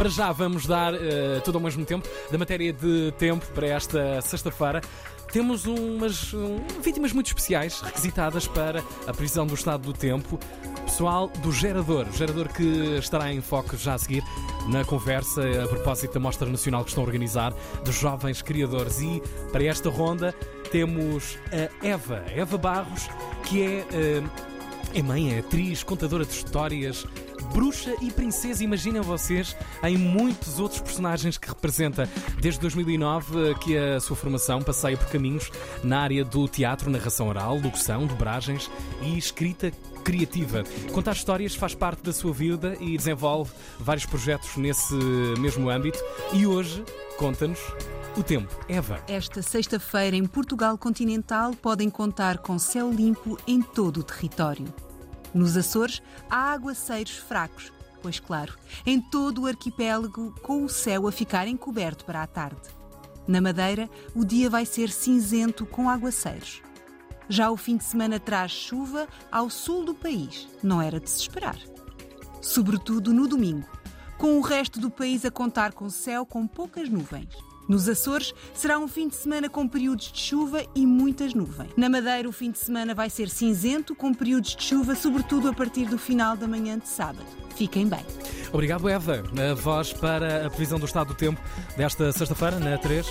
Para já vamos dar uh, tudo ao mesmo tempo da matéria de tempo para esta sexta-feira temos umas um, vítimas muito especiais requisitadas para a prisão do estado do tempo. Pessoal do Gerador, o Gerador que estará em foco já a seguir na conversa a propósito da Mostra Nacional que estão a organizar dos jovens criadores. E para esta ronda temos a Eva, Eva Barros, que é, eh, é mãe, é atriz, contadora de histórias, bruxa e princesa, imaginem vocês, em muitos outros personagens que representa. Desde 2009 que a sua formação passeia por caminhos na área do teatro, narração oral, locução, dobragens e escrita criativa. Contar histórias faz parte da sua vida e desenvolve vários projetos nesse mesmo âmbito. E hoje conta-nos o tempo. Eva. Esta sexta-feira em Portugal continental podem contar com céu limpo em todo o território. Nos Açores há aguaceiros fracos, pois, claro, em todo o arquipélago, com o céu a ficar encoberto para a tarde. Na Madeira, o dia vai ser cinzento com aguaceiros. Já o fim de semana traz chuva ao sul do país, não era de se esperar. Sobretudo no domingo, com o resto do país a contar com céu com poucas nuvens. Nos Açores, será um fim de semana com períodos de chuva e muitas nuvens. Na Madeira, o fim de semana vai ser cinzento, com períodos de chuva, sobretudo a partir do final da manhã de sábado. Fiquem bem. Obrigado, Eva. A voz para a previsão do estado do tempo desta sexta-feira, na 3.